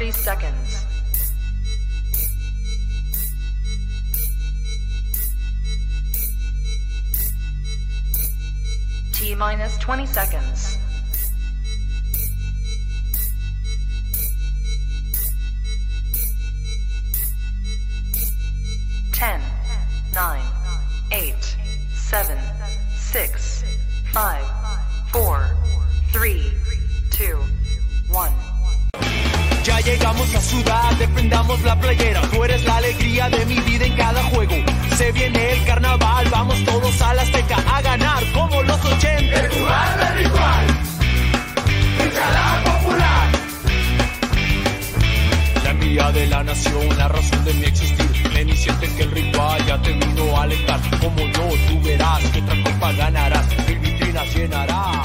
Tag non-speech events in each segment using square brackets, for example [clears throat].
30 seconds. T minus 20 seconds. De la nación, la razón de mi existir. Ven y siente que el ritual ya te vino a alentar. Como yo, tú verás que otra copa ganarás, mil vitrinas llenarás.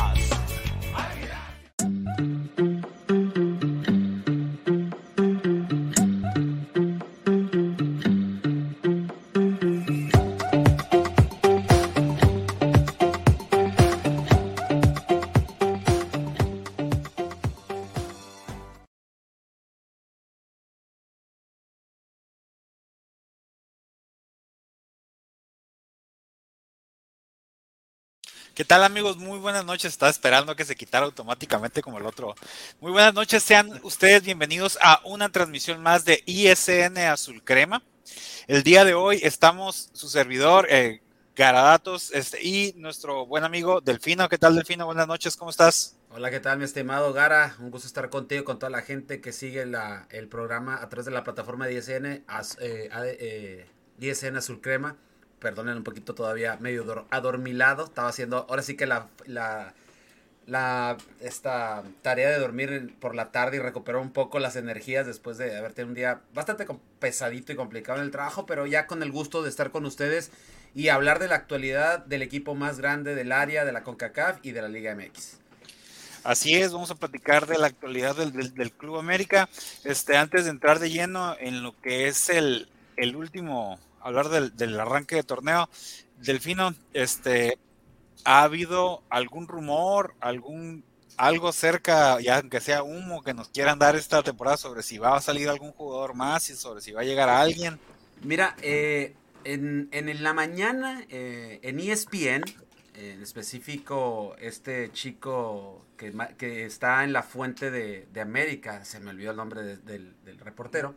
¿Qué tal amigos? Muy buenas noches. Estaba esperando que se quitara automáticamente como el otro. Muy buenas noches. Sean ustedes bienvenidos a una transmisión más de ISN Azul Crema. El día de hoy estamos su servidor, eh, Garadatos, este, y nuestro buen amigo Delfino. ¿Qué tal Delfino? Buenas noches. ¿Cómo estás? Hola, ¿qué tal mi estimado Gara? Un gusto estar contigo, con toda la gente que sigue la, el programa a través de la plataforma de ISN, eh, eh, ISN Azul Crema perdonen un poquito todavía medio adormilado. Estaba haciendo, ahora sí que la, la, la, esta tarea de dormir por la tarde y recuperar un poco las energías después de haber tenido un día bastante pesadito y complicado en el trabajo, pero ya con el gusto de estar con ustedes y hablar de la actualidad del equipo más grande del área, de la CONCACAF y de la Liga MX. Así es, vamos a platicar de la actualidad del, del, del Club América. Este, antes de entrar de lleno en lo que es el, el último hablar del, del, arranque de torneo. Delfino, este, ¿ha habido algún rumor, algún algo cerca, ya aunque sea humo, que nos quieran dar esta temporada sobre si va a salir algún jugador más y sobre si va a llegar a alguien? Mira, eh, en, en, la mañana, eh, en ESPN, en específico, este chico que, que, está en la fuente de, de, América, se me olvidó el nombre de, del, del, reportero,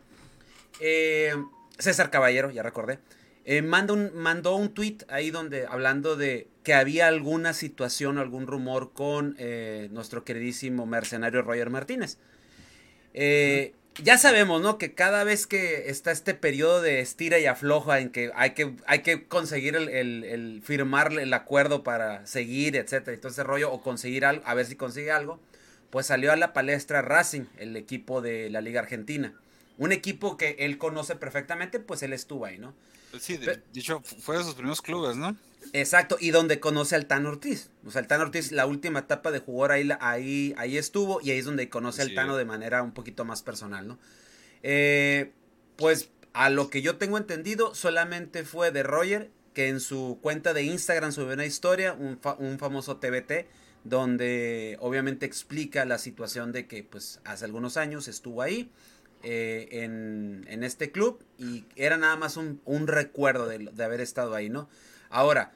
eh, César Caballero, ya recordé, eh, mandó, un, mandó un tweet ahí donde hablando de que había alguna situación, algún rumor con eh, nuestro queridísimo mercenario Roger Martínez. Eh, ya sabemos, ¿no? Que cada vez que está este periodo de estira y afloja en que hay que, hay que conseguir el, el, el firmar el acuerdo para seguir, etcétera, y todo ese rollo, o conseguir algo, a ver si consigue algo, pues salió a la palestra Racing, el equipo de la Liga Argentina un equipo que él conoce perfectamente, pues él estuvo ahí, ¿no? Sí, de, dicho, fue de sus primeros clubes, ¿no? Exacto, y donde conoce al Tano Ortiz. O sea, el Tano Ortiz, la última etapa de jugador ahí, ahí, ahí estuvo, y ahí es donde conoce al Tano de manera un poquito más personal, ¿no? Eh, pues a lo que yo tengo entendido, solamente fue de Roger, que en su cuenta de Instagram subió una historia, un, fa un famoso TBT, donde obviamente explica la situación de que pues hace algunos años estuvo ahí, eh, en, en, este club y era nada más un, un recuerdo de, de, haber estado ahí, ¿no? Ahora,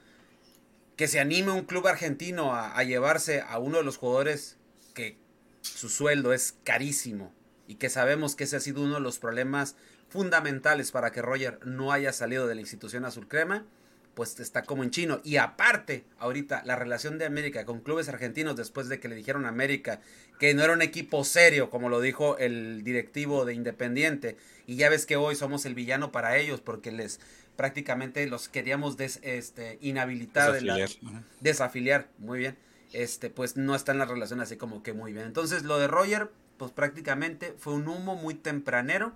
que se anime un club argentino a, a, llevarse a uno de los jugadores que su sueldo es carísimo y que sabemos que ese ha sido uno de los problemas fundamentales para que Roger no haya salido de la institución azul crema, pues está como en chino. Y aparte, ahorita, la relación de América con clubes argentinos después de que le dijeron a América que no era un equipo serio, como lo dijo el directivo de Independiente. Y ya ves que hoy somos el villano para ellos porque les prácticamente los queríamos des, este, inhabilitar, desafiliar. De la, desafiliar, muy bien. Este, pues no está en la relación así como que muy bien. Entonces lo de Roger, pues prácticamente fue un humo muy tempranero.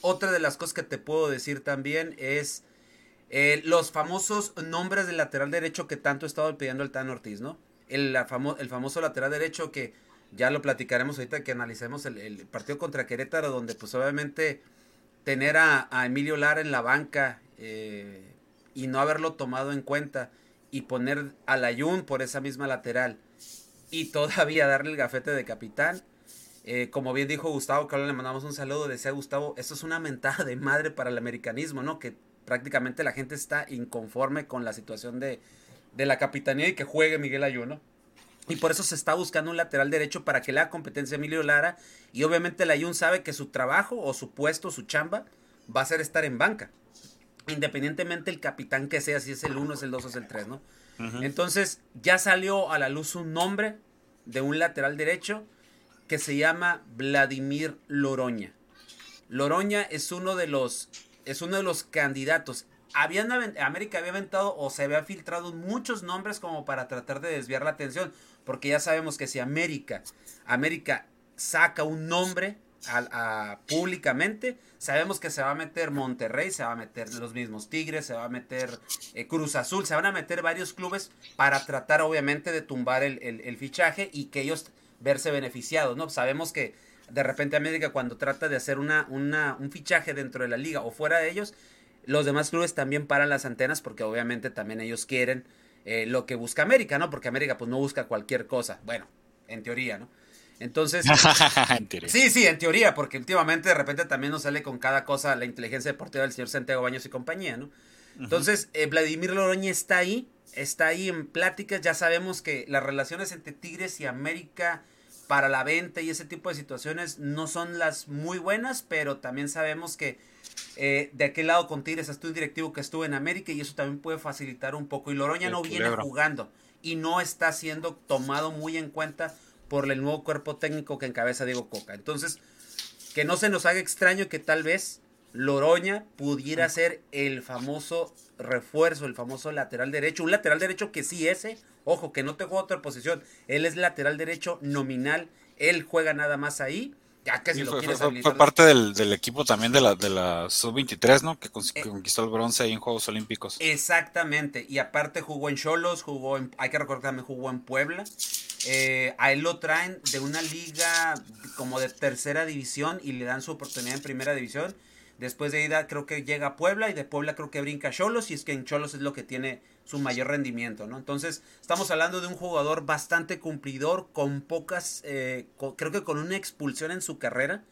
Otra de las cosas que te puedo decir también es eh, los famosos nombres del lateral derecho que tanto ha estado pidiendo el Tan Ortiz, ¿no? El, famo el, famoso lateral derecho que ya lo platicaremos ahorita que analicemos el, partido contra Querétaro, donde pues obviamente tener a, Emilio Lara en la banca, eh, y no haberlo tomado en cuenta y poner a Layun por esa misma lateral y todavía darle el gafete de capitán. Eh, como bien dijo Gustavo, que le mandamos un saludo, decía Gustavo, esto es una mentada de madre para el americanismo, ¿no? Que prácticamente la gente está inconforme con la situación de, de la capitanía y que juegue Miguel Ayuno. Y por eso se está buscando un lateral derecho para que le haga competencia a Emilio Lara. Y obviamente el Ayun sabe que su trabajo o su puesto, su chamba, va a ser estar en banca. Independientemente el capitán que sea, si es el 1, es el 2 o es el 3, ¿no? Entonces ya salió a la luz un nombre de un lateral derecho que se llama Vladimir Loroña. Loroña es uno de los, es uno de los candidatos. Habían, América había aventado o se había filtrado muchos nombres como para tratar de desviar la atención, porque ya sabemos que si América, América saca un nombre públicamente. Sabemos que se va a meter Monterrey, se va a meter los mismos Tigres, se va a meter eh, Cruz Azul, se van a meter varios clubes para tratar obviamente de tumbar el, fichaje y que ellos verse beneficiados, ¿no? Sabemos que de repente América cuando trata de hacer una, una, un fichaje dentro de la liga o fuera de ellos, los demás clubes también paran las antenas porque obviamente también ellos quieren eh, lo que busca América, ¿no? Porque América pues no busca cualquier cosa, bueno, en teoría, ¿no? Entonces, [laughs] sí, sí, en teoría, porque últimamente de repente también nos sale con cada cosa la inteligencia deportiva del señor Santiago Baños y compañía, ¿no? Entonces, eh, Vladimir Loroña está ahí, está ahí en pláticas, ya sabemos que las relaciones entre Tigres y América para la venta y ese tipo de situaciones no son las muy buenas, pero también sabemos que eh, de aquel lado con Tigres hasta un directivo que estuvo en América y eso también puede facilitar un poco. Y Loroña no viene jugando y no está siendo tomado muy en cuenta por el nuevo cuerpo técnico que encabeza Diego Coca. Entonces, que no se nos haga extraño que tal vez Loroña pudiera ser el famoso refuerzo, el famoso lateral derecho. Un lateral derecho que sí ese, ojo, que no te juega otra posición. Él es lateral derecho nominal, él juega nada más ahí. Ya que si lo fue, fue, parte del, equipo también de la, de la Sub-23, ¿no? Que eh, conquistó el bronce ahí en Juegos Olímpicos. Exactamente. Y aparte jugó en Cholos, jugó en, hay que recordar que también jugó en Puebla. Eh, a él lo traen de una liga como de tercera división y le dan su oportunidad en primera división. Después de ida creo que llega a Puebla y de Puebla creo que brinca Cholos y es que en Cholos es lo que tiene su mayor rendimiento, ¿no? Entonces estamos hablando de un jugador bastante cumplidor con pocas, eh, creo que con una expulsión en su carrera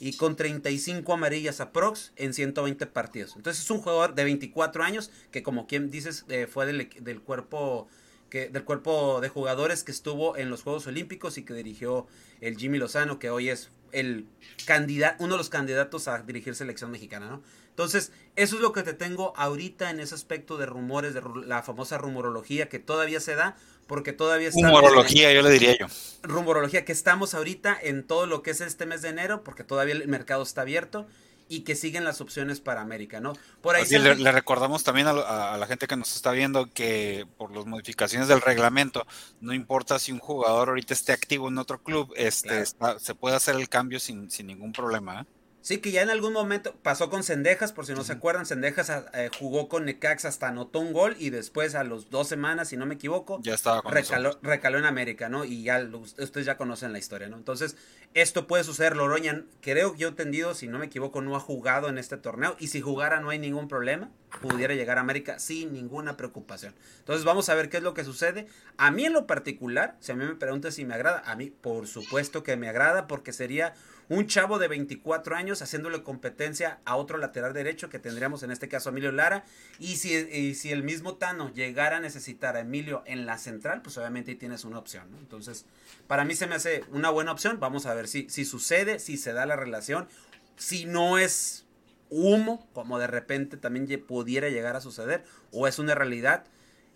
y con 35 amarillas a Prox en 120 partidos. Entonces es un jugador de 24 años que como quien dices eh, fue del cuerpo que, del cuerpo de jugadores que estuvo en los Juegos Olímpicos y que dirigió el Jimmy Lozano, que hoy es el candidato, uno de los candidatos a dirigir selección mexicana, ¿no? Entonces, eso es lo que te tengo ahorita en ese aspecto de rumores, de la famosa rumorología que todavía se da, porque todavía está... Rumorología, yo le diría yo. Rumorología, que estamos ahorita en todo lo que es este mes de enero, porque todavía el mercado está abierto y que siguen las opciones para América, ¿no? Por ahí le, recordamos también a, la gente que nos está viendo que por las modificaciones del reglamento, no importa si un jugador ahorita esté activo en otro club, este, se puede hacer el cambio sin, sin ningún problema. ¿eh? Sí, que ya en algún momento pasó con Cendejas, por si no se acuerdan, Cendejas ah, eh, jugó con Necax hasta anotó un gol y después a los dos semanas, si no me equivoco, ya estaba recaló, recaló, en América, ¿no? Y ya ustedes ya conocen la historia, ¿no? Entonces, esto puede suceder, Loroña, creo que yo entendido, si no me equivoco, no ha jugado en este torneo y si jugara no hay ningún problema, pudiera llegar a América sin ninguna preocupación. Entonces, vamos a ver qué es lo que sucede. A mí en lo particular, si a mí me pregunta si me agrada, a mí por supuesto que me agrada porque sería un chavo de 24 años haciéndole competencia a otro lateral derecho que tendríamos en este caso Emilio Lara. Y si, si el mismo Tano llegara a necesitar a Emilio en la central, pues obviamente ahí tienes una opción. ¿no? Entonces, para mí se me hace una buena opción. Vamos a ver si, si sucede, si se da la relación. Si no es humo, como de repente también pudiera llegar a suceder, o es una realidad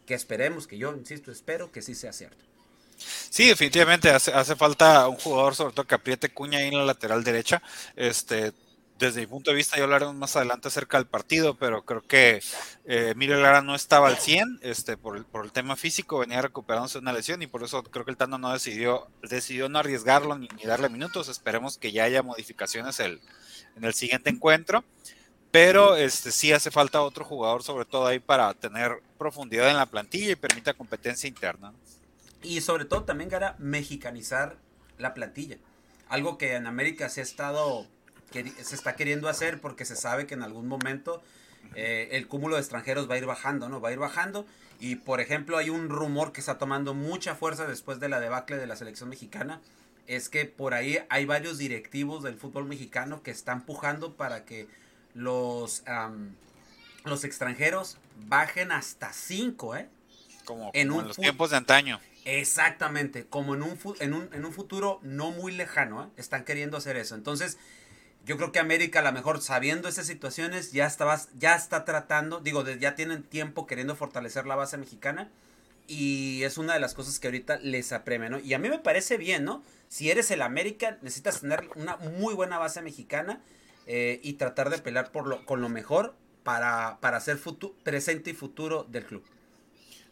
que esperemos, que yo insisto, espero que sí sea cierto. Sí, definitivamente hace, hace falta un jugador, sobre todo que apriete cuña ahí en la lateral derecha. Este, desde mi punto de vista, ya hablaremos más adelante acerca del partido, pero creo que eh, Lara no estaba al 100 este, por, el, por el tema físico, venía recuperándose una lesión y por eso creo que el Tano no decidió, decidió no arriesgarlo ni, darle minutos. Esperemos que ya haya modificaciones el, en el siguiente encuentro. Pero este, sí hace falta otro jugador, sobre todo ahí, para tener profundidad en la plantilla y permita competencia interna. Y sobre todo también, Gara, mexicanizar la plantilla. Algo que en América se ha estado se está queriendo hacer porque se sabe que en algún momento eh, el cúmulo de extranjeros va a ir bajando, ¿no? Va a ir bajando. Y por ejemplo, hay un rumor que está tomando mucha fuerza después de la debacle de la selección mexicana. Es que por ahí hay varios directivos del fútbol mexicano que están pujando para que los, los extranjeros bajen hasta 5, ¿eh? Como, en, los tiempos de antaño. Exactamente, como en un, en un, en un futuro no muy lejano, ¿eh? están queriendo hacer eso. Entonces, yo creo que América, a lo mejor sabiendo esas situaciones, ya, ya está tratando, digo, ya tienen tiempo queriendo fortalecer la base mexicana. Y es una de las cosas que ahorita les apremia, ¿no? Y a mí me parece bien, ¿no? Si eres el América, necesitas tener una muy buena base mexicana eh, y tratar de pelear por lo, con lo mejor para, para ser presente y futuro del club.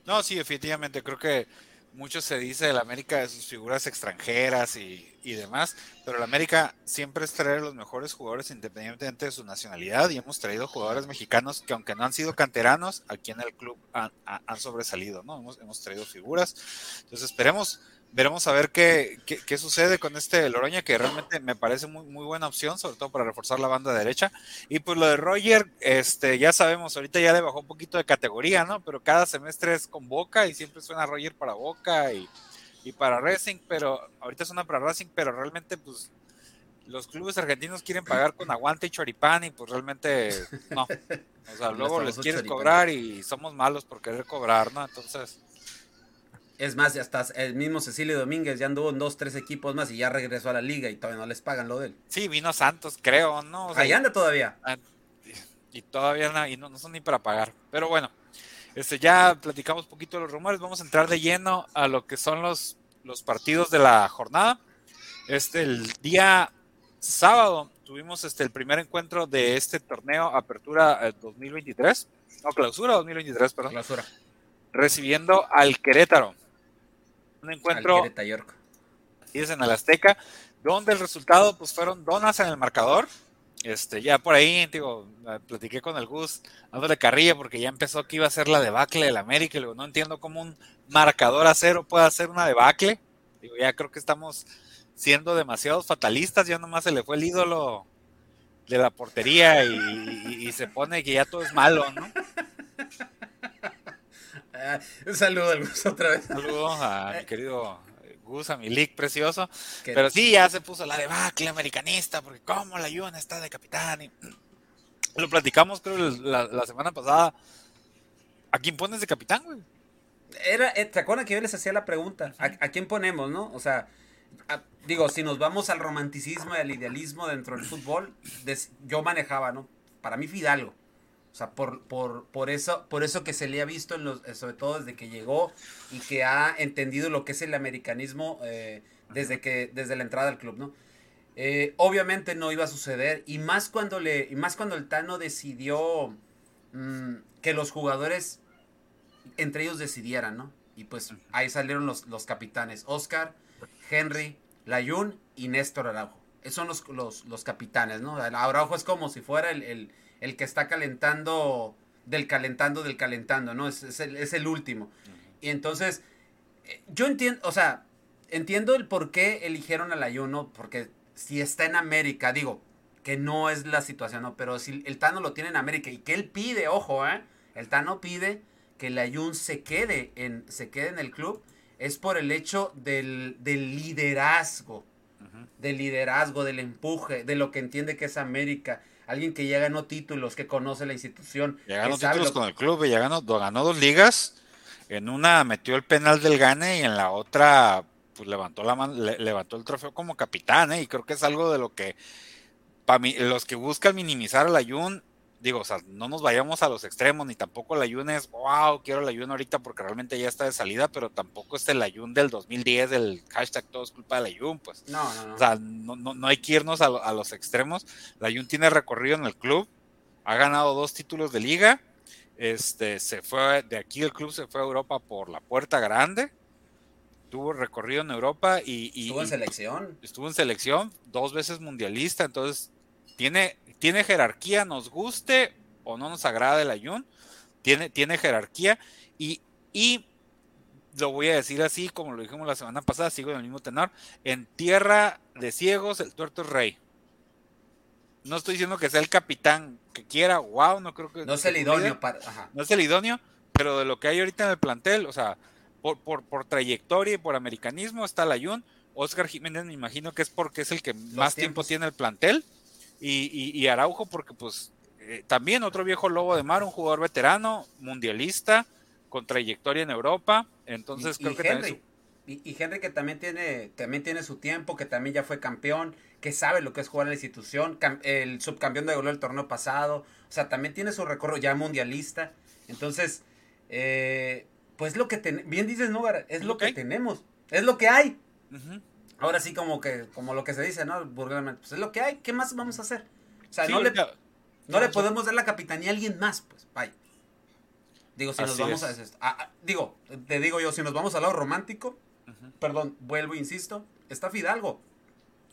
No, sí, efectivamente, creo que mucho se dice de la América de sus figuras extranjeras y, demás, pero la América siempre es traer los mejores jugadores independientemente de su nacionalidad y hemos traído jugadores mexicanos que aunque no han sido canteranos, aquí en el club han, sobresalido, ¿no? Hemos, hemos traído figuras. Entonces esperemos veremos a ver qué, qué, sucede con este Loroña, que realmente me parece muy, muy buena opción, sobre todo para reforzar la banda derecha. Y pues lo de Roger, este, ya sabemos, ahorita ya le bajó un poquito de categoría, ¿no? Pero cada semestre es con Boca y siempre suena Roger para Boca y, y para Racing, pero ahorita suena para Racing, pero realmente pues los clubes argentinos quieren pagar con aguante y choripán y pues realmente no. O sea, [laughs] luego les quieren cobrar y somos malos por querer cobrar, ¿no? Entonces es más, hasta el mismo Cecilio Domínguez ya anduvo en dos, tres equipos más y ya regresó a la liga y todavía no les pagan lo de él. Sí, vino Santos, creo, ¿no? Ahí anda todavía. Ah, y todavía no, y no, son ni para pagar. Pero bueno, este, ya platicamos un poquito de los rumores. Vamos a entrar de lleno a lo que son los, los partidos de la jornada. Este, el día sábado tuvimos este, el primer encuentro de este torneo Apertura 2023. Eh, no, clausura 2023, perdón. Clausura. Recibiendo al Querétaro un encuentro y es en el Azteca, donde el resultado pues fueron donas en el marcador. Este, ya por ahí, digo, platiqué con el Gus, dándole carrilla porque ya empezó que iba a ser la debacle del América. Y luego, no entiendo cómo un marcador a cero puede hacer una debacle. Digo, ya creo que estamos siendo demasiados fatalistas. Ya nomás se le fue el ídolo de la portería y, y se pone que ya todo es malo, ¿no? Un saludo al Gus otra vez. Un saludo a mi querido Gus, a mi league precioso. Pero sí, ya se puso la debacle americanista, porque como la Yuna está de capitán. Y... Lo platicamos, creo, la, semana pasada. ¿A quién pones de capitán, güey? Era, eh, ¿Te acuerdas que yo les hacía la pregunta? ¿A, quién ponemos, no? O sea, digo, si nos vamos al romanticismo y al idealismo dentro del fútbol, yo manejaba, ¿no? Para mí Fidalgo. O sea, por, por, por, eso, por eso que se le ha visto, en los, sobre todo desde que llegó y que ha entendido lo que es el americanismo eh, desde, que, desde la entrada al club, ¿no? Eh, obviamente no iba a suceder y más cuando, le, y más cuando el Tano decidió mm, que los jugadores entre ellos decidieran, ¿no? Y pues ahí salieron los, los capitanes, Oscar, Henry, Layun y Néstor Araujo. Esos son los, los, los capitanes, ¿no? Araujo es como si fuera el el que está calentando del calentando del calentando, ¿no? Es, el, último. Y entonces, eh, yo entiendo, o sea, entiendo el por qué eligieron al Ayuno, porque si está en América, digo, que no es la situación, ¿no? Pero si el Tano lo tiene en América y que él pide, ojo, ¿eh? El Tano pide que el Ayun se quede en, se quede en el club, es por el hecho del, del liderazgo, del liderazgo, del empuje, de lo que entiende que es América alguien que ya ganó títulos, que conoce la institución. Ya ganó títulos con el club, ya ganó, ganó dos ligas. En una metió el penal del Gane y en la otra pues levantó la levantó el trofeo como capitán, ¿eh? y creo que es algo de lo que para los que buscan minimizar al Ayun digo, o sea, no nos vayamos a los extremos, ni tampoco el ayun es, wow, quiero el ayun ahorita porque realmente ya está de salida, pero tampoco es el ayun del 2010, del hashtag todo es culpa del ayun, pues. No, no, no. O sea, no, no, hay que irnos a, a, los extremos. El ayun tiene recorrido en el club, ha ganado dos títulos de liga, este, se fue, de aquí el club se fue a Europa por la puerta grande, tuvo recorrido en Europa y... y estuvo en selección. Estuvo en selección, dos veces mundialista, entonces tiene tiene jerarquía, nos guste o no nos agrada el ayun, tiene, tiene jerarquía y, y lo voy a decir así como lo dijimos la semana pasada, sigo en el mismo tenor, en tierra de ciegos el tuerto es rey. no estoy diciendo que sea el capitán que quiera, wow, no creo que... No es el idóneo para... No es el idóneo, pero de lo que hay ahorita en el plantel, o sea, por, por, por trayectoria y por americanismo está Layun. Oscar Jiménez me imagino que es porque es el que más tiempo tiene el plantel. Y, y, Araujo porque pues eh, también otro viejo lobo de mar, un jugador veterano, mundialista, con trayectoria en Europa. Entonces creo que Henry. Y, Henry que también tiene, también tiene su tiempo, que también ya fue campeón, que sabe lo que es jugar en la institución, el subcampeón de gol del torneo pasado, o sea, también tiene su recorrido ya mundialista. Entonces, eh, pues lo que bien dices, ¿no? Es lo que tenemos, es lo que hay. Ahora sí como que, como lo que se dice, ¿no? pues es lo que hay, ¿qué más vamos a hacer? O sea, no, le, no le podemos dar la capitanía a alguien más, pues, vaya. Digo, si nos vamos a, Digo, te digo yo, si nos vamos al lado romántico, perdón, vuelvo, insisto, está Fidalgo.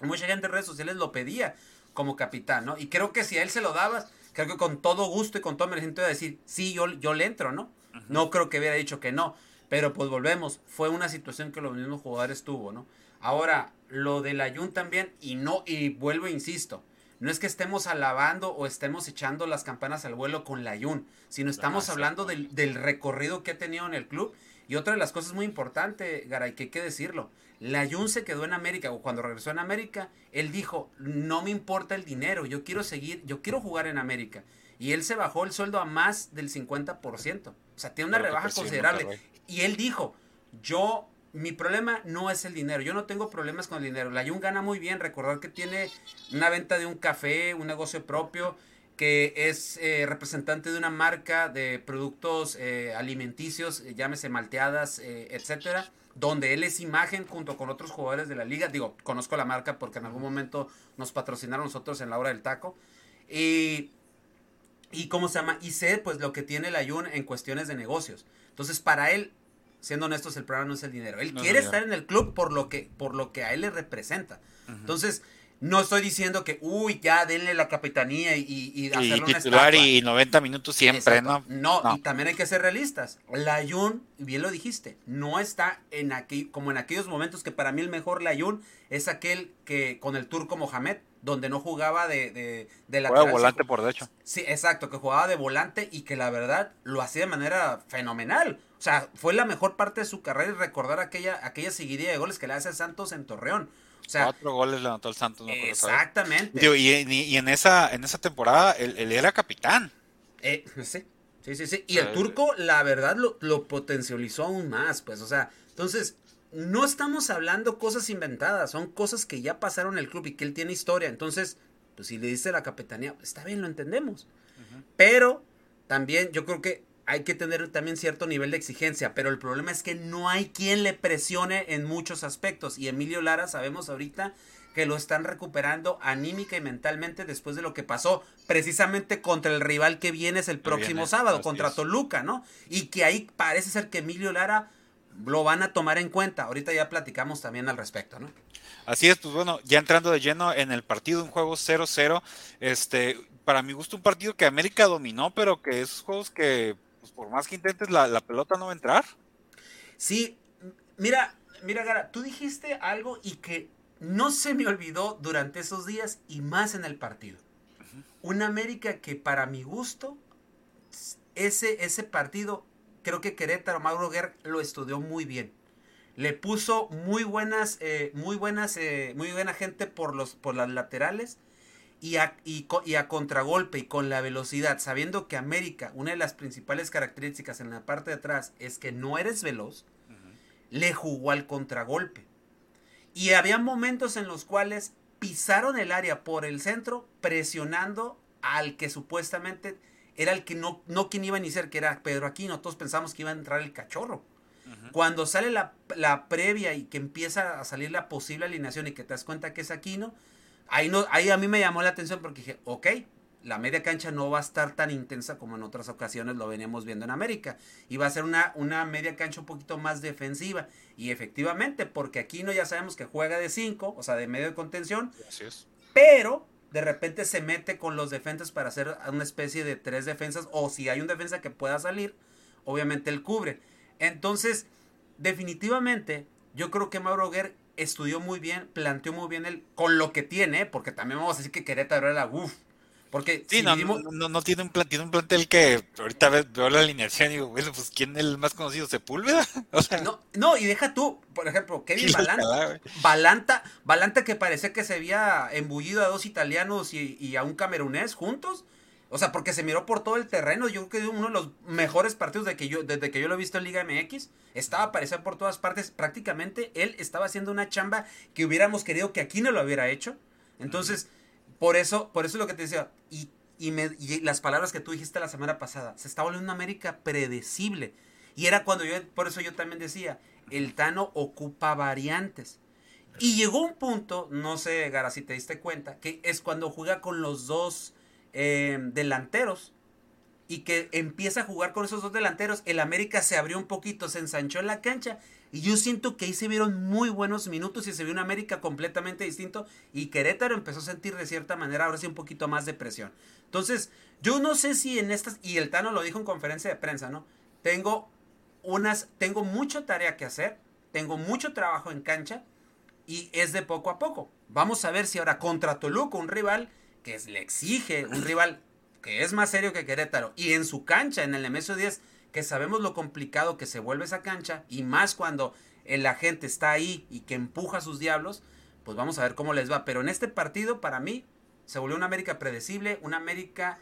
Mucha gente en redes sociales lo pedía como capitán, ¿no? Y creo que si a él se lo dabas, creo que con todo gusto y con todo merecido iba a decir, sí, yo, yo le entro, ¿no? No creo que hubiera dicho que no. Pero pues volvemos, fue una situación que los mismos jugadores tuvo, ¿no? Ahora, lo del Ayun también, y no, y vuelvo, e insisto, no es que estemos alabando o estemos echando las campanas al vuelo con la Ayun, sino estamos hablando del, del, recorrido que ha tenido en el club. Y otra de las cosas muy importantes, Garay, que hay que decirlo, la Jun se quedó en América, o cuando regresó en América, él dijo, no me importa el dinero, yo quiero seguir, yo quiero jugar en América. Y él se bajó el sueldo a más del 50%. O sea, tiene una rebaja considerable. Y él dijo, yo, mi problema no es el dinero, yo no tengo problemas con el dinero. La Jun gana muy bien, recordar que tiene una venta de un café, un negocio propio, que es eh, representante de una marca de productos eh, alimenticios, llámese malteadas, eh, etcétera donde él es imagen junto con otros jugadores de la liga. Digo, conozco la marca porque en algún momento nos patrocinaron nosotros en la hora del taco. Y, y ¿cómo se llama? Y sé pues lo que tiene el Ayun en cuestiones de negocios. Entonces, para él, siendo honestos, el problema no es el dinero. Él quiere estar en el club por lo que, por lo que a él le representa. Entonces, no estoy diciendo que, uy, ya denle la capitanía y, y, y titular y 90 minutos siempre, ¿no? ¿no? y también hay que ser realistas. Layun, bien lo dijiste, no está en aquí, como en aquellos momentos que para mí el mejor Layun es aquel que con el turco Mohamed, donde no jugaba de, de, de la volante por derecho. Sí, exacto, que jugaba de volante y que la verdad lo hacía de manera fenomenal. O sea, fue la mejor parte de su carrera y recordar aquella, aquella seguidilla de goles que le hace Santos en Torreón. Cuatro goles le anotó el Santos. exactamente. y, en esa, en esa temporada él, era capitán. Eh, sí, sí, sí, sí. Y el turco, la verdad, lo, lo, potencializó aún más, pues, o sea, entonces, no estamos hablando cosas inventadas, son cosas que ya pasaron en el club y que él tiene historia. Entonces, pues si le dice la capitanía, está bien, lo entendemos. Pero también yo creo que hay que tener también cierto nivel de exigencia, pero el problema es que no hay quien le presione en muchos aspectos. Y Emilio Lara sabemos ahorita que lo están recuperando anímica y mentalmente después de lo que pasó precisamente contra el rival que viene es el próximo sábado, contra Toluca, ¿no? Y que ahí parece ser que Emilio Lara lo van a tomar en cuenta. Ahorita ya platicamos también al respecto, ¿no? Así es, pues bueno, ya entrando de lleno en el partido, un juego 0-0, este, para mi gusto un partido que América dominó, pero que esos juegos que pues, por más que intentes, la, pelota no va a entrar. Sí, mira, mira, Gara, tú dijiste algo y que no se me olvidó durante esos días y más en el partido. Una América que para mi gusto, ese, ese partido, creo que Querétaro, Mauro Guerra lo estudió muy bien. Le puso muy buenas, eh, muy buenas, eh, muy buena gente por, los, por las laterales y a, y, a contragolpe y con la velocidad, sabiendo que América, una de las principales características en la parte de atrás es que no eres veloz, le jugó al contragolpe. Y había momentos en los cuales pisaron el área por el centro, presionando al que supuestamente era el que no, no quien iba a iniciar, que era Pedro Aquino. Todos pensamos que iba a entrar el cachorro. Cuando sale la, la, previa y que empieza a salir la posible alineación y que te das cuenta que es Aquino, Ahí, no, ahí a mí me llamó la atención porque dije, ok, la media cancha no va a estar tan intensa como en otras ocasiones lo veníamos viendo en América. Y va a ser una, una media cancha un poquito más defensiva. Y efectivamente, porque aquí no ya sabemos que juega de 5, o sea, de medio de contención. Así es. Pero de repente se mete con los defensas para hacer una especie de tres defensas. O si hay un defensa que pueda salir, obviamente él cubre. Entonces, definitivamente, yo creo que Mauro Guerre estudió muy bien, planteó muy bien el, con lo que tiene, porque también vamos a decir que Querétaro era uff. Porque sí, no, no, tiene un plan, tiene un plantel que ahorita veo la alineación y digo, bueno, pues ¿quién es el más conocido? ¿Sepúlveda? [laughs] O sea, no, no, y deja tú, por ejemplo, Kevin [laughs] Balanta, Balanta, Balanta que parecía que se había embullido a dos italianos y, y a un camerunés juntos. O sea, porque se miró por todo el terreno. Yo creo que uno de los mejores partidos de que yo, desde que yo lo he visto en Liga MX. Estaba apareciendo por todas partes. Prácticamente él estaba haciendo una chamba que hubiéramos querido que aquí no lo hubiera hecho. Entonces, por eso, por eso es lo que te decía. Y, y, me, las palabras que tú dijiste la semana pasada. Se está volviendo una América predecible. Y era cuando yo, por eso yo también decía, el Tano ocupa variantes. Y llegó un punto, no sé, Gara, si te diste cuenta, que es cuando juega con los dos Em, delanteros y que empieza a jugar con esos dos delanteros, el América se abrió un poquito, se ensanchó en la cancha y yo siento que ahí se vieron muy buenos minutos y se vio un América completamente distinto y Querétaro empezó a sentir de cierta manera ahora sí un poquito más de presión. Entonces, yo no sé si en estas, y el Tano lo dijo en conferencia de prensa, ¿no? Tengo unas, tengo mucha tarea que hacer, tengo mucho trabajo en cancha y es de poco a poco. Vamos a ver si ahora contra Toluca, un rival que le exige un rival que es más serio que Querétaro y en su cancha, en el MSO 10, que sabemos lo complicado que se vuelve esa cancha y más cuando el agente está ahí y que empuja a sus diablos, pues vamos a ver cómo les va. Pero en este partido, para mí, se volvió una América predecible, una América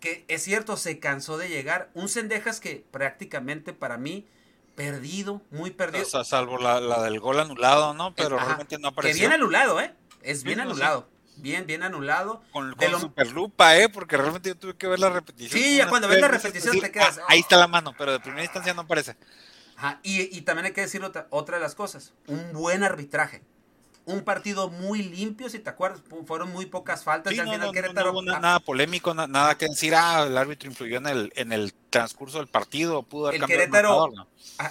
que es cierto, se cansó de llegar. Un Cendejas que prácticamente para mí perdido, muy perdido. O salvo la, del gol anulado, ¿no? Pero realmente no apareció. Que bien anulado, ¿eh? Es bien anulado bien, bien anulado. Con, con superlupa, ¿eh? Porque realmente yo tuve que ver la repetición. Sí, ya cuando ves la repetición te quedas. Ah, ahí está la mano, pero de primera instancia no aparece. Ajá, y, y también hay que decir otra, otra de las cosas: un buen arbitraje un partido muy limpio, si te acuerdas, fueron muy pocas faltas. y al final no, hubo nada polémico, nada que decir, ah, el árbitro influyó en el, en el transcurso del partido, pudo haber el Querétaro,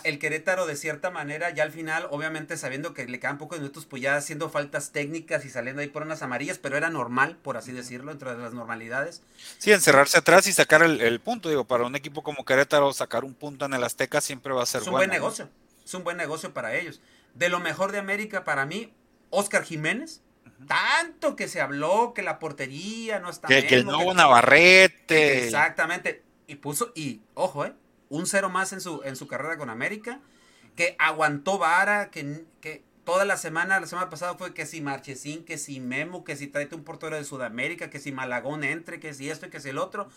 el, Querétaro, de cierta manera, ya al final, obviamente sabiendo que le quedan pocos minutos, pues ya haciendo faltas técnicas y saliendo ahí por unas amarillas, pero era normal, por así decirlo, entre las normalidades. Sí, encerrarse atrás y sacar el, punto, digo, para un equipo como Querétaro, sacar un punto en el Azteca siempre va a ser es un buen negocio, es un buen negocio para ellos. De lo mejor de América para mí, Oscar Jiménez. Tanto que se habló que la portería no está Que, que el nuevo Navarrete. Exactamente. Y puso, y ojo, eh, un cero más en su, en su carrera con América. Que aguantó vara, que, que toda la semana, la semana pasada fue que si Marchesín, que si Memo, que si tráete un portero de Sudamérica, que si Malagón entre, que si esto y que si el otro.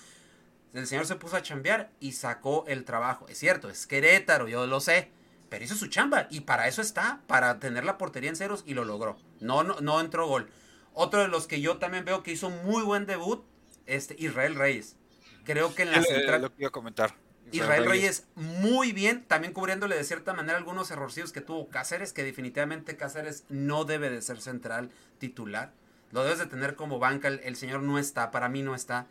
El señor se puso a chambear y sacó el trabajo. Es cierto, es Querétaro, yo lo sé pero hizo su chamba y para eso está, para tener la portería en ceros y lo logró. No, no, no entró gol. Otro de los que yo también veo que hizo muy buen debut, este Israel Reyes. Creo que en la central. lo que comentar. Israel, Reyes. muy bien, también cubriéndole de cierta manera algunos errorcillos que tuvo Cáceres, que definitivamente Cáceres no debe de ser central titular. Lo debes de tener como banca, el, señor no está, para mí no está.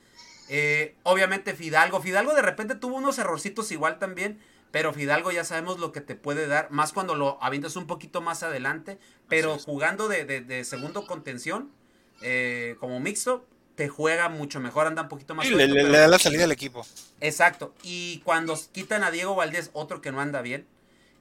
Eh, obviamente Fidalgo, Fidalgo de repente tuvo unos errorcitos igual también, pero Fidalgo ya sabemos lo que te puede dar, más cuando lo avientas un poquito más adelante, pero jugando de, segundo contención, eh, como mixto, te juega mucho mejor, anda un poquito más. Sí, le, da la salida al equipo. Exacto. Y cuando quitan a Diego Valdés, otro que no anda bien,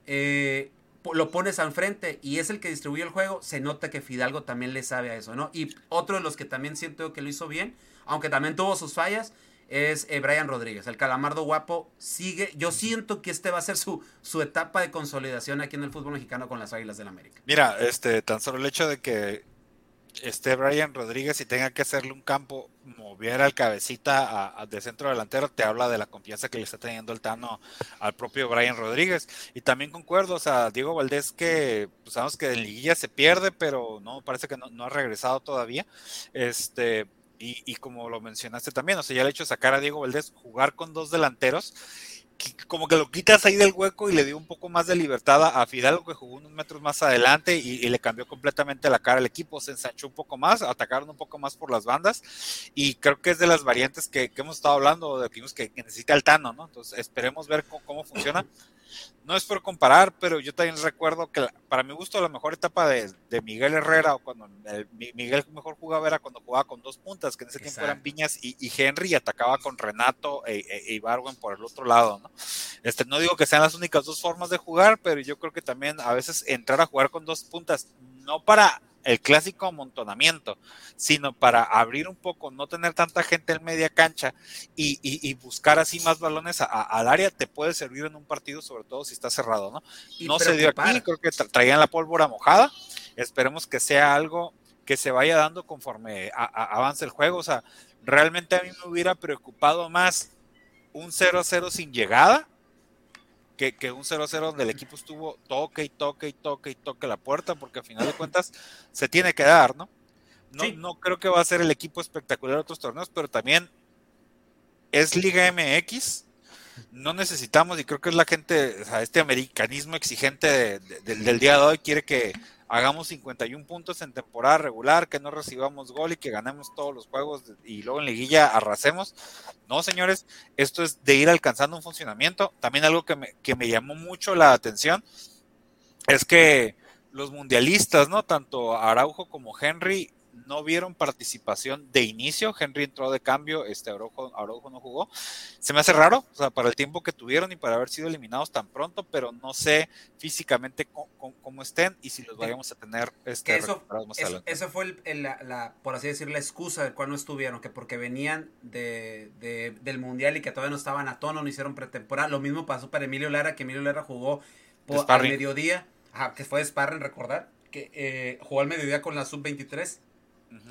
eh, lo pones al frente y es el que distribuye el juego, se nota que Fidalgo también le sabe a eso, ¿no? Y otro de los que también siento que lo hizo bien, aunque también tuvo sus fallas, es eh, Brian Rodríguez. El calamardo guapo sigue. Yo siento que este va a ser su, su etapa de consolidación aquí en el fútbol mexicano con las Águilas del América. Mira, este, tan solo el hecho de que esté Brian Rodríguez y tenga que hacerle un campo, mover al cabecita a, de centro delantero, te habla de la confianza que le está teniendo el Tano al propio Brian Rodríguez. Y también concuerdo, o sea, Diego Valdés que pues, sabemos que en liguilla se pierde, pero no, parece que no, no ha regresado todavía. Este, y, como lo mencionaste también, o sea, ya el hecho de sacar a Diego Valdés, jugar con dos delanteros, como que lo quitas ahí del hueco y le dio un poco más de libertad a Fidalgo que jugó unos metros más adelante y, le cambió completamente la cara al equipo, se ensanchó un poco más, atacaron un poco más por las bandas y creo que es de las variantes que, hemos estado hablando, de que, que necesita el Tano, ¿no? Entonces esperemos ver cómo funciona no es por comparar, pero yo también recuerdo que para mi gusto la mejor etapa de, Miguel Herrera, o cuando Miguel mejor jugaba era cuando jugaba con dos puntas, que en ese tiempo eran Viñas y, Henry, y atacaba con Renato e, e, e, Ibarwen por el otro lado, ¿no? Este, no digo que sean las únicas dos formas de jugar, pero yo creo que también a veces entrar a jugar con dos puntas, no para el clásico amontonamiento, sino para abrir un poco, no tener tanta gente en media cancha y, buscar así más balones al área, te puede servir en un partido, sobre todo si está cerrado, ¿no? no se dio aquí, creo que traían la pólvora mojada, esperemos que sea algo que se vaya dando conforme avance el juego, o sea, realmente a mí me hubiera preocupado más un 0-0 sin llegada que, un 0-0 donde el equipo estuvo toque y toque y toque y toque la puerta, porque al final de cuentas [laughs] se tiene que dar, ¿no? No, no creo que va a ser el equipo espectacular de otros torneos, pero también es Liga MX. No necesitamos, y creo que es la gente, o sea, este americanismo exigente del día de hoy quiere que hagamos 51 puntos en temporada regular, que no recibamos gol y que ganemos todos los juegos y luego en liguilla arrasemos. No, señores, esto es de ir alcanzando un funcionamiento. También algo que me, que me llamó mucho la atención es que los mundialistas, ¿no? Tanto Araujo como Henry no vieron participación de inicio. Henry entró de cambio, este Araujo, no jugó. Se me hace raro, o sea, para el tiempo que tuvieron y para haber sido eliminados tan pronto, pero no sé físicamente cómo, estén y si los vayamos a tener este, eso, eso, fue, la, por así decir, la excusa del cual no estuvieron, que porque venían de, del Mundial y que todavía no estaban a tono, no hicieron pretemporada. Lo mismo pasó para Emilio Lara, que Emilio Lara jugó por, al mediodía, que fue de Sparring, recordar, que eh, jugó al mediodía con la sub-23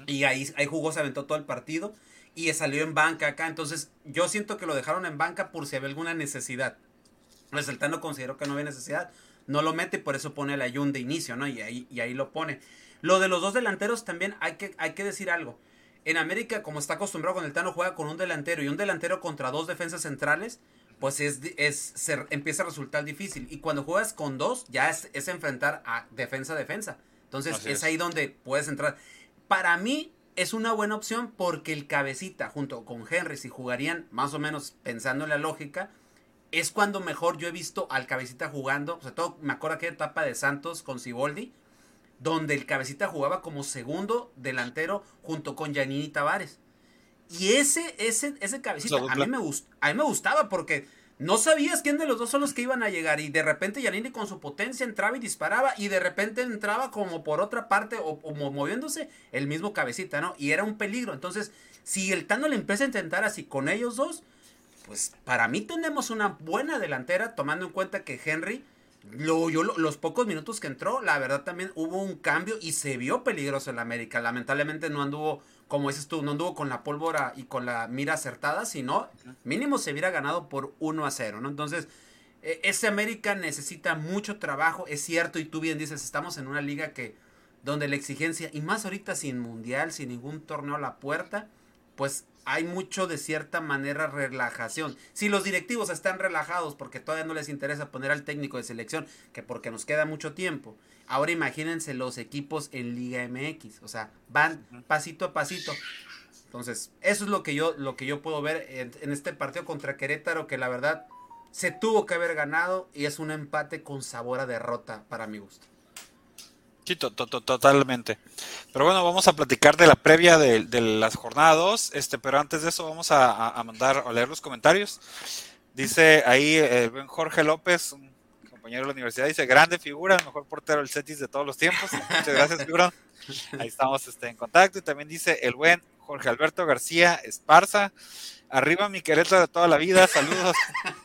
y ahí, ahí jugó, se aventó todo el partido y salió en banca acá. Entonces, yo siento que lo dejaron en banca por si había alguna necesidad. Pues el Tano consideró que no había necesidad, no lo mete, por eso pone el Ayun de inicio, ¿no? Y ahí, y ahí lo pone. Lo de los dos delanteros también hay que, hay que decir algo. En América, como está acostumbrado con el Tano, juega con un delantero y un delantero contra dos defensas centrales, pues es, es se, empieza a resultar difícil. Y cuando juegas con dos, ya es, es enfrentar a defensa-defensa. Entonces es ahí donde puedes entrar para mí es una buena opción porque el cabecita junto con Henry, si jugarían más o menos pensando en la lógica, es cuando mejor yo he visto al cabecita jugando. O sea, todo, me acuerdo aquella etapa de Santos con Siboldi, donde el cabecita jugaba como segundo delantero junto con Janini Tavares. Y ese, ese, ese cabecita a mí, me a mí me gustaba porque no sabías quién de los dos son los que iban a llegar. Y de repente Yanini con su potencia entraba y disparaba. Y de repente entraba como por otra parte o, moviéndose el mismo cabecita, ¿no? Y era un peligro. Entonces, si el Tano le empieza a intentar así con ellos dos, pues para mí tenemos una buena delantera, tomando en cuenta que Henry, lo, yo, los pocos minutos que entró, la verdad también hubo un cambio y se vio peligroso en la América. Lamentablemente no anduvo como dices tú, no anduvo con la pólvora y con la mira acertada, sino mínimo se hubiera ganado por 1 a 0, ¿no? Entonces, e, ese América necesita mucho trabajo, es cierto, y tú bien dices, estamos en una liga que donde la exigencia, y más ahorita sin mundial, sin ningún torneo a la puerta, pues hay mucho de cierta manera relajación. Si los directivos están relajados porque todavía no les interesa poner al técnico de selección, que porque nos queda mucho tiempo, ahora imagínense los equipos en Liga MX, o sea, van pasito a pasito. Entonces, eso es lo que yo, lo que yo puedo ver en, en este partido contra Querétaro, que la verdad se tuvo que haber ganado y es un empate con sabor a derrota para mi gusto. Sí, totalmente. Pero bueno, vamos a platicar de la previa de, las jornadas, este, pero antes de eso vamos a, mandar a leer los comentarios. Dice ahí el buen Jorge López, un compañero de la universidad, dice, grande figura, el mejor portero del Cetis de todos los tiempos. [laughs] Muchas gracias, figura. Ahí estamos este, en contacto. Y también dice el buen Jorge Alberto García Esparza, arriba mi quereto de toda la vida, saludos.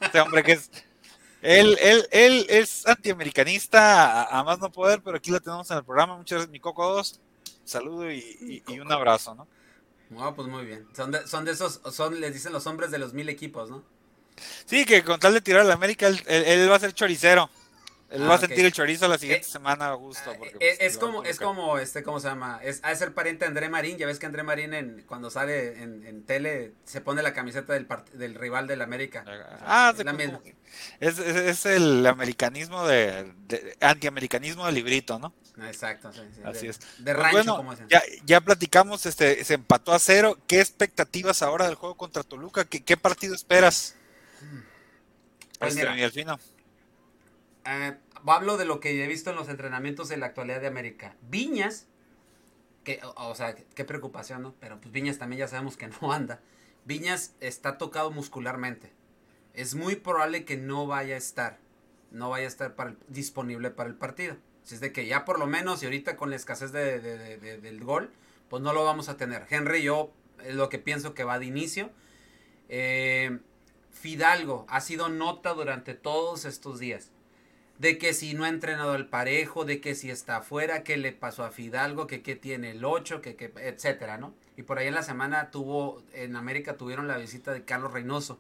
Este hombre que es él, él, él es antiamericanista a, más no poder, pero aquí lo tenemos en el programa. Muchas gracias, mi Coco 2. Saludo y, un abrazo, ¿no? No, pues muy bien. Son de, son de esos, son, les dicen los hombres de los mil equipos, ¿no? Sí, que con tal de tirar a la América, él va a ser choricero. Él va a ah, sentir el chorizo la siguiente eh, semana a gusto. Porque, eh, pues, es, como, es como, este, ¿cómo se llama? Es, ha de ser pariente de André Marín. Ya ves que André Marín en, cuando sale en, en tele se pone la camiseta del, del rival del América. Ah, es, la misma. Es, es, el americanismo de, antiamericanismo de librito, ¿no? Exacto, sí, Así es. De pues rancho, como ya, ya platicamos, este, se empató a cero. ¿Qué expectativas ahora del juego contra Toluca? ¿Qué, qué partido esperas? Pues este, mira, eh, hablo de lo que he visto en los entrenamientos en la actualidad de América. Viñas, que, o, sea, qué preocupación, ¿no? Pero pues Viñas también ya sabemos que [laughs] no anda. Viñas está tocado muscularmente. es muy probable que no vaya a estar, no vaya a estar disponible para el partido. Si es de que ya por lo menos, y ahorita con la escasez de, del gol, pues no lo vamos a tener. Henry, yo es lo que pienso que va de inicio. Eh, Fidalgo ha sido nota durante todos estos días. De que si no ha entrenado el parejo, de que si está afuera, que le pasó a Fidalgo, que qué tiene el 8, que, que, etcétera, ¿no? Y por ahí en la semana tuvo, en América tuvieron la visita de Carlos Reynoso.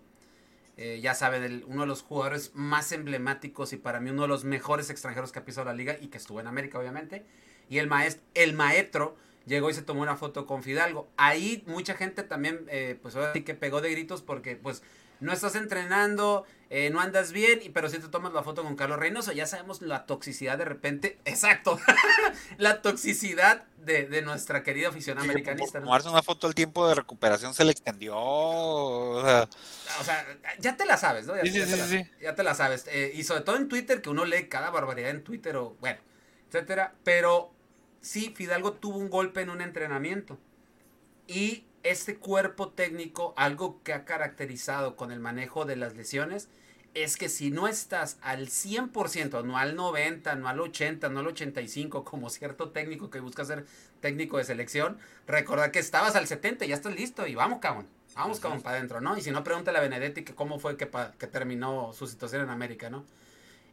Eh, ya saben, uno de los jugadores más emblemáticos y para mí uno de los mejores extranjeros que ha pisado la liga y que estuvo en América, obviamente. Y el, maestro, el maestro llegó y se tomó una foto con Fidalgo. Ahí mucha gente también, eh, pues ahora sí que pegó de gritos porque, pues, no estás entrenando, eh, no andas bien, pero si te tomas la foto con Carlos Reynoso, ya sabemos la toxicidad de repente, [laughs] exacto, [laughs] la toxicidad de, nuestra querida afición americanista. Tomarse una foto el tiempo de recuperación se le extendió. O sea, ya te la sabes, ¿no? Ya, sí, sí, sí, ya te la sabes. Eh, y sobre todo en Twitter, que uno lee cada barbaridad en Twitter o, bueno, etcétera. Pero sí, Fidalgo tuvo un golpe en un entrenamiento. Y este cuerpo técnico, algo que ha caracterizado con el manejo de las lesiones, es que si no estás al 100%, no al 90, no al 80, no al 85, como cierto técnico que busca ser técnico de selección, recordar que estabas al 70, ya estás listo y vamos, cabrón. Vamos, cabrón, para adentro, ¿no? Y si no, pregúntale a Benedetti que cómo fue que, que terminó su situación en América, ¿no?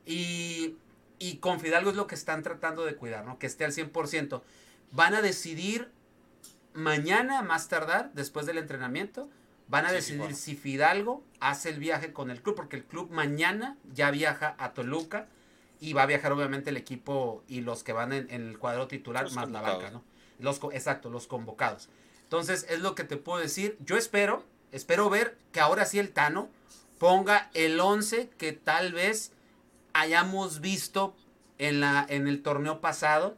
Y, y con Fidalgo es lo que están tratando de cuidar, ¿no? Que esté al 100%. Van a decidir mañana, más tardar, después del entrenamiento, van a decidir si Fidalgo hace el viaje con el club, porque el club mañana ya viaja a Toluca y va a viajar obviamente el equipo y los que van en, el cuadro titular más la banca, ¿no? Los, exacto, los convocados. Entonces, es lo que te puedo decir. Yo espero, espero ver que ahora sí el Tano ponga el 11 que tal vez hayamos visto en, la, en el torneo pasado.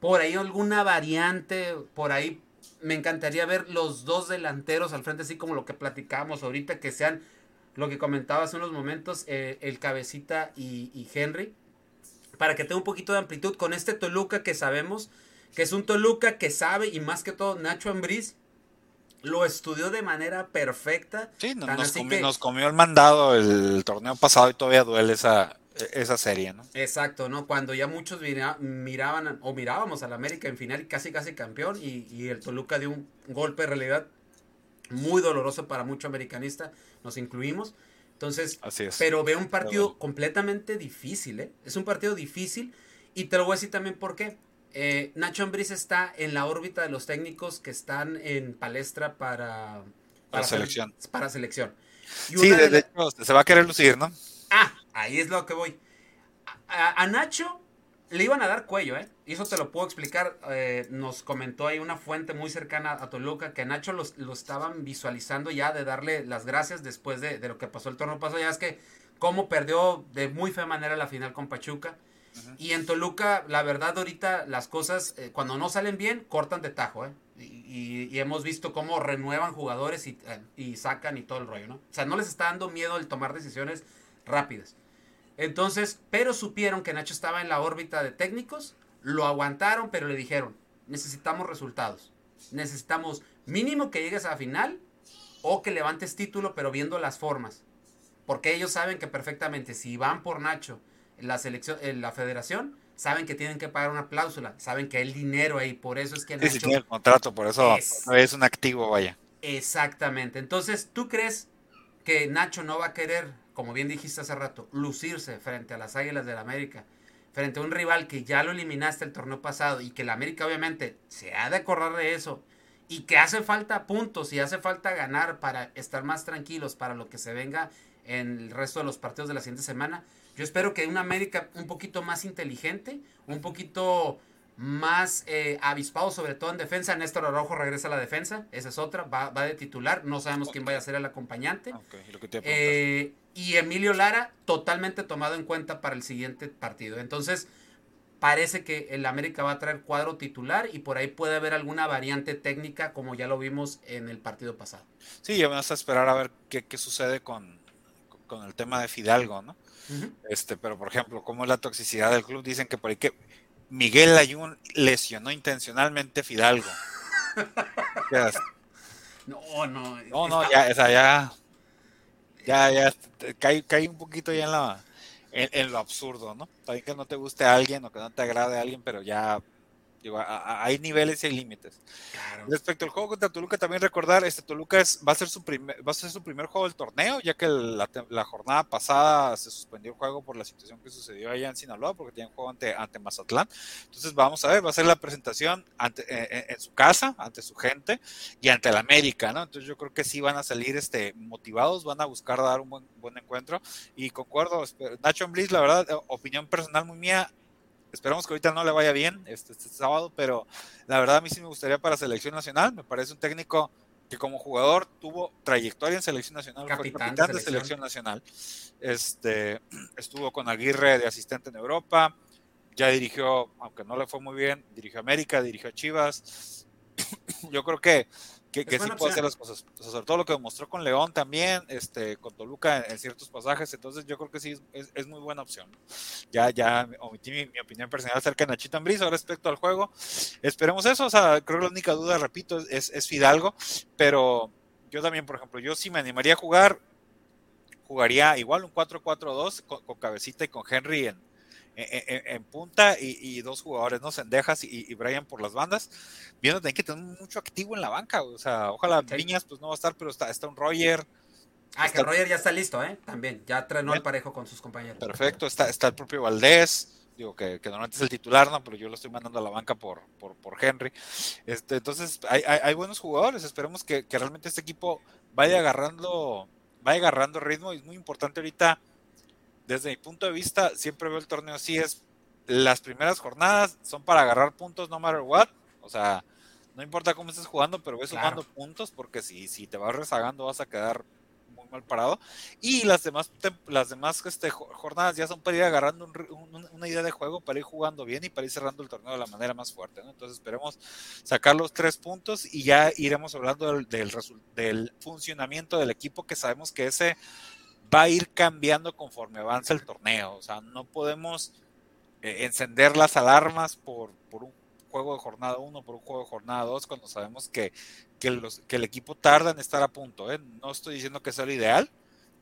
Por ahí alguna variante, por ahí me encantaría ver los dos delanteros al frente, así como lo que platicábamos ahorita, que sean lo que comentaba hace unos momentos, eh, el Cabecita y, Henry, para que tenga un poquito de amplitud con este Toluca que sabemos que es un Toluca que sabe y más que todo Nacho Ambriz lo estudió de manera perfecta. Sí, nos comió el mandado el torneo pasado y todavía duele esa, esa serie, ¿no? Exacto, ¿no? Cuando ya muchos miraban o mirábamos al América en final y casi casi campeón y, el Toluca dio un golpe de realidad muy doloroso para mucho americanista, nos incluimos. Entonces, Así es. pero veo un partido completamente difícil, ¿eh? Es un partido difícil y te lo voy a decir también por qué. Eh, Nacho Ambriz está en la órbita de los técnicos que están en palestra para... Para, selección. Para selección. sí, de, hecho, se va a querer lucir, ¿no? Ah, ahí es lo que voy. A, Nacho le iban a dar cuello, ¿eh? Y eso te lo puedo explicar. Eh, nos comentó ahí una fuente muy cercana a Toluca que a Nacho lo estaban visualizando ya de darle las gracias después de, lo que pasó el torneo pasado. Ya es que cómo perdió de muy fea manera la final con Pachuca. Y en Toluca, la verdad, ahorita las cosas, eh, cuando no salen bien, cortan de tajo, ¿eh? Y, hemos visto cómo renuevan jugadores y, eh, y, sacan y todo el rollo, ¿no? O sea, no les está dando miedo el tomar decisiones rápidas. Entonces, pero supieron que Nacho estaba en la órbita de técnicos, lo aguantaron, pero le dijeron, necesitamos resultados. Necesitamos mínimo que llegues a la final o que levantes título, pero viendo las formas. Porque ellos saben que perfectamente si van por Nacho en la selección, en la federación, saben que tienen que pagar una cláusula, saben que hay dinero ahí, por eso es que Nacho tiene el contrato, por eso es, es un activo, vaya. Exactamente. Entonces, ¿tú crees que Nacho no va a querer como bien dijiste hace rato, lucirse frente a las Águilas del la América, frente a un rival que ya lo eliminaste el torneo pasado y que la América obviamente se ha de acordar de eso y que hace falta puntos y hace falta ganar para estar más tranquilos para lo que se venga en el resto de los partidos de la siguiente semana. Yo espero que una América un poquito más inteligente, un poquito más eh, avispado, sobre todo en defensa. Néstor Araujo regresa a la defensa, esa es otra, va, de titular, no sabemos quién vaya a ser el acompañante. Eh, y Emilio Lara totalmente tomado en cuenta para el siguiente partido. Entonces, parece que el América va a traer cuadro titular y por ahí puede haber alguna variante técnica como ya lo vimos en el partido pasado. Sí, ya vamos a esperar a ver qué, sucede con, con, el tema de Fidalgo, ¿no? Este, pero por ejemplo, ¿cómo es la toxicidad del club? Dicen que por ahí que Miguel Ayun lesionó intencionalmente Fidalgo. [laughs] no, no. No, no, ya, esa ya Ya, ya, cae, cae un poquito ya en la en, lo absurdo, ¿no? También que no te guste a alguien o que no te agrade a alguien, pero ya Digo, hay niveles y hay límites. Respecto al juego contra Toluca, también recordar, este Toluca es, va, a ser su primer, va a ser su primer juego del torneo, ya que la, jornada pasada se suspendió el juego por la situación que sucedió allá en Sinaloa, porque tienen juego ante, ante Mazatlán. Entonces vamos a ver, va a ser la presentación ante, eh, eh, en, su casa, ante su gente y ante el América, ¿no? Entonces yo creo que sí van a salir este, motivados, van a buscar dar un buen, buen encuentro. Y concuerdo, Nacho Bliss, la verdad, opinión personal muy mía, Esperamos que ahorita no le vaya bien este, este, sábado, pero la verdad a mí sí me gustaría para selección nacional. Me parece un técnico que como jugador tuvo trayectoria en selección nacional, fue capitán de selección. nacional. Este, [clears throat] estuvo con Aguirre de asistente en Europa, ya dirigió, aunque no le fue muy bien, dirigió América, dirigió Chivas. [clears throat] Yo creo que que, sí puede hacer las cosas. sobre todo lo que demostró con León también, este, con Toluca en, ciertos pasajes. Entonces yo creo que sí es, muy buena opción. Ya, ya omití mi, opinión personal acerca de Nachito Ambriz. respecto al juego, esperemos eso. O sea, creo que la única duda, repito, es, es Fidalgo. Pero yo también, por ejemplo, yo sí me animaría a jugar, jugaría igual un 4-4-2 con Cabecita y con Henry en, en, punta y, dos jugadores, ¿no? Sendejas y, y, Brian por las bandas, viendo que hay que tener mucho activo en la banca, o sea, ojalá Viñas pues no va a estar, pero está, está un Roger. Ah, que Roger ya está listo, ¿eh? También, ya trenó el parejo con sus compañeros. Perfecto, está, está el propio Valdés, digo que, que, normalmente es el titular, ¿no? Pero yo lo estoy mandando a la banca por, por, por Henry. Este, entonces, hay, hay, hay buenos jugadores, esperemos que, que realmente este equipo vaya agarrando, vaya agarrando ritmo, y es muy importante ahorita desde mi punto de vista, siempre veo el torneo así, es las primeras jornadas son para agarrar puntos no matter what, o sea, no importa cómo estés jugando, pero ves sumando puntos, porque si, si te vas rezagando vas a quedar muy mal parado. Y las demás, las demás este, jornadas ya son para ir agarrando una idea de juego, para ir jugando bien y para ir cerrando el torneo de la manera más fuerte. Entonces esperemos sacar los tres puntos y ya iremos hablando del, del, del funcionamiento del equipo, que sabemos que ese va a ir cambiando conforme avanza el torneo. O sea, no podemos eh, encender las alarmas por, por, un juego de jornada 1, por un juego de jornada 2, cuando sabemos que, que, los, que, el equipo tarda en estar a punto. ¿eh? No estoy diciendo que sea lo ideal,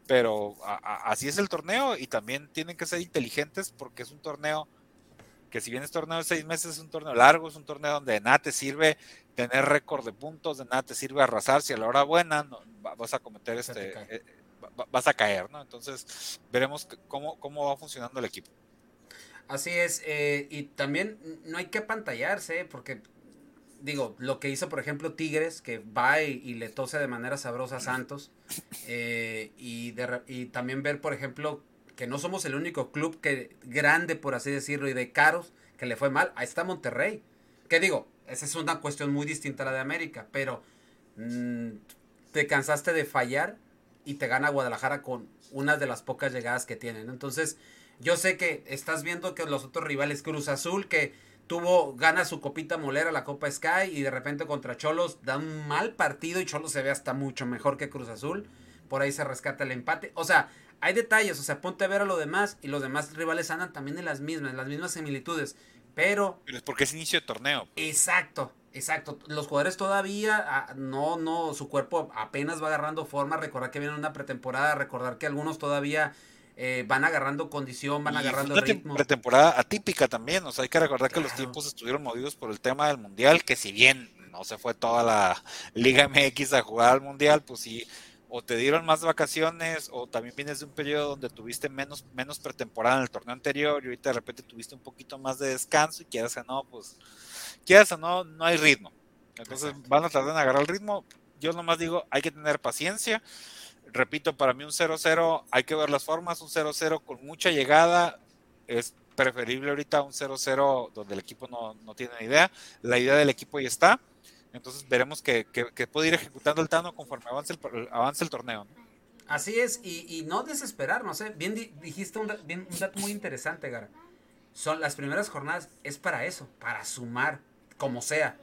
pero así es el torneo y también tienen que ser inteligentes porque es un torneo que si bien es torneo de seis meses, es un torneo largo, es un torneo donde de nada te sirve tener récord de puntos, de nada te sirve arrasar, si a la hora buena no, vas a cometer este, vas a caer, ¿no? Entonces veremos cómo, cómo va funcionando el equipo. Así es, eh, y también no hay que apantallarse, porque digo, lo que hizo por ejemplo Tigres, que va y, le tose de manera sabrosa a Santos, eh, y, y también ver por ejemplo que no somos el único club que grande, por así decirlo, y de caros, que le fue mal, ahí está Monterrey. Que digo, esa es una cuestión muy distinta a la de América, pero mm, te cansaste de fallar y te gana Guadalajara con una de las pocas llegadas que tienen. Entonces, yo sé que estás viendo que los otros rivales, Cruz Azul, que tuvo, gana su copita molera, la Copa Sky, y de repente contra Cholos da un mal partido y Cholos se ve hasta mucho mejor que Cruz Azul. Por ahí se rescata el empate. O sea, hay detalles, o sea, ponte a ver a lo demás y los demás rivales andan también en las mismas, en las mismas similitudes. Pero. Pero es porque es inicio de torneo. Exacto. Exacto, los jugadores todavía ah, no, no, su cuerpo apenas va agarrando forma, recordar que viene una pretemporada, recordar que algunos todavía eh, van agarrando condición, van agarrando una ritmo. pretemporada atípica también, o sea, hay que recordar que los tiempos estuvieron movidos por el tema del Mundial, que si bien no se fue toda la Liga MX a jugar al Mundial, pues sí, o te dieron más vacaciones, o también vienes de un periodo donde tuviste menos, menos pretemporada en el torneo anterior, y ahorita de repente tuviste un poquito más de descanso, y quieras o no, pues quieras o no, no hay ritmo. Entonces van a tardar en agarrar el ritmo. Yo nomás digo, hay que tener paciencia. Repito, para mí un 0-0 hay que ver las formas. Un 0-0 con mucha llegada es preferible ahorita un 0-0 donde el equipo no, no, tiene idea. La idea del equipo ya está. Entonces veremos que, que, puede ir ejecutando el Tano conforme avance el, avance el torneo. Así es, y, y no desesperarnos. ¿eh? Bien dijiste un, bien, un dato muy interesante, Gara. Son las primeras jornadas, es para eso, para sumar como sea.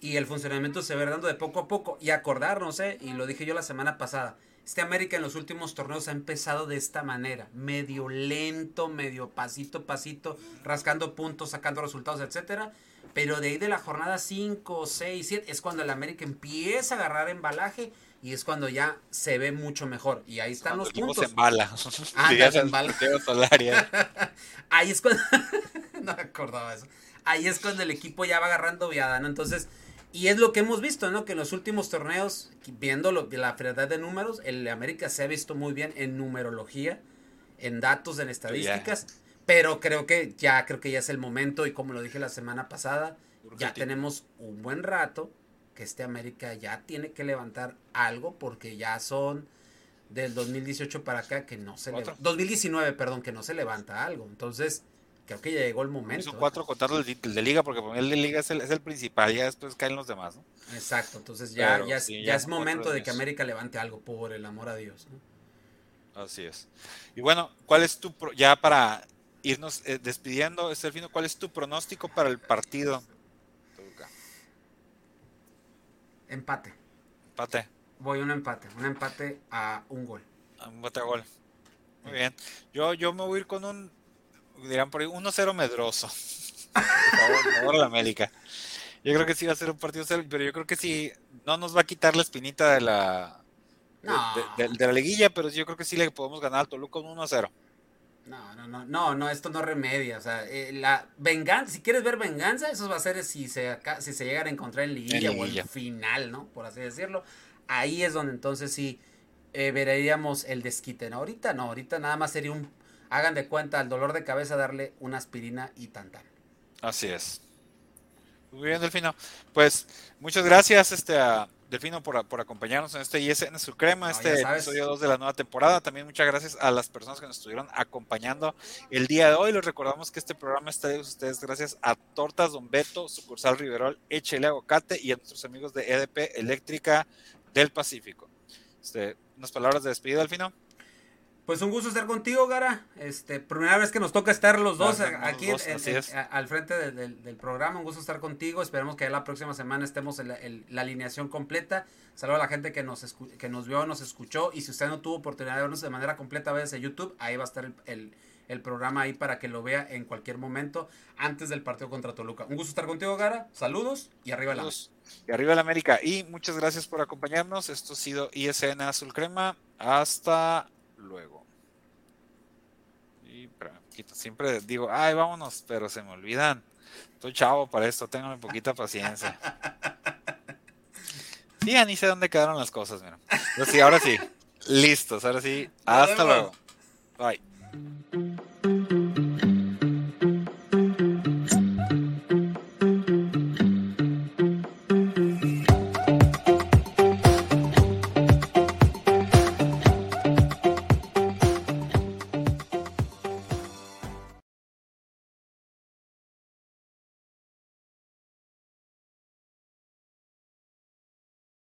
Y el funcionamiento se va dando de poco a poco. Y acordarnos, ¿eh? y lo dije yo la semana pasada, este América en los últimos torneos ha empezado de esta manera, medio lento, medio pasito pasito, rascando puntos, sacando resultados, etcétera. Pero de ahí de la jornada 5, 6, 7 es cuando el América empieza a agarrar embalaje y es cuando ya se ve mucho mejor. Y ahí están Cuando los puntos. se embala. Ah, [laughs] se embala. [laughs] [laughs] Ahí es cuando. no me acordaba eso. Ahí es cuando el equipo ya va agarrando viada, ¿no? Entonces. Y es lo que hemos visto, ¿no? Que en los últimos torneos, viendo lo, la frialdad de números, el América se ha visto muy bien en numerología, en datos, en estadísticas. Pero creo que ya, creo que ya es el momento. Y como lo dije la semana pasada, ya tenemos un buen rato que este América ya tiene que levantar algo porque ya son del 2018 para acá que no se levanta. 2019, perdón, que no se levanta algo. Entonces, creo que ya llegó el momento. Hizo ¿eh? cuatro contarlo el, el de liga, porque el de liga es el, es el principal, ya después caen los demás, ¿no? Exacto, entonces ya, Pero ya, sí, ya ya es son momento de que. América levante algo, por el amor a Dios. ¿no? Así es. Y bueno, ¿cuál es tu, pro- ya para irnos eh, despidiendo, Estelfino, cuál es tu pronóstico para el partido? Empate. Empate, Voy a un empate, un empate a un gol. un empate a gol. Muy bien. Yo, yo me voy a ir con un, dirán por ahí, 1-0 medroso. Por favor, por favor, la América. Yo creo que sí va a ser un partido pero yo creo que sí, no nos va a quitar la espinita de la, de, No. de- de- de la liguilla, pero yo creo que sí le podemos ganar al Toluca un 1-0. No, no, no, no, no, esto no remedia. O sea, eh, la venganza, si quieres ver venganza, eso va a ser si se, si se llegan a encontrar en liguilla, En o en final, ¿no? Por así decirlo. Ahí es donde entonces sí eh, veríamos el desquite. ¿no? Ahorita no, ahorita nada más sería un. Hagan de cuenta al dolor de cabeza darle una aspirina y tan tan. Así es. Muy bien, Delfino. Pues muchas gracias este, a Delfino por, por acompañarnos en este ISN Su Crema, No, este episodio 2 de la nueva temporada. También muchas gracias a las personas que nos estuvieron acompañando el día de hoy. Les recordamos que este programa está de ustedes gracias a Tortas Don Beto, sucursal Riverol, Échele Aguacate y a nuestros amigos de EDP Eléctrica del Pacífico. Este, unas palabras de despedida, Delfino. Pues un gusto estar contigo, Gara. Este, primera vez que nos toca estar los dos aquí dos, en- en- al frente del, programa. Un gusto estar contigo. Esperemos que ya la próxima semana estemos en la, alineación completa. Saludo a la gente que nos, que nos vio, nos escuchó. Y si usted no tuvo oportunidad de vernos de manera completa, váyase a YouTube. Ahí va a estar el, el- el programa ahí para que lo vea en cualquier momento antes del partido contra Toluca. Un gusto estar contigo, Gara. Saludos y arriba la Saludos. Y arriba la América. Y muchas gracias por acompañarnos. Esto ha sido ISN Azul Crema. Hasta luego. Y siempre digo, ay, vámonos, pero se me olvidan. Estoy chavo para esto, tengan poquita paciencia. Sí, ya ni sé dónde quedaron las cosas, mira. Pero sí, ahora sí. Listos, ahora sí. Hasta luego. Bye.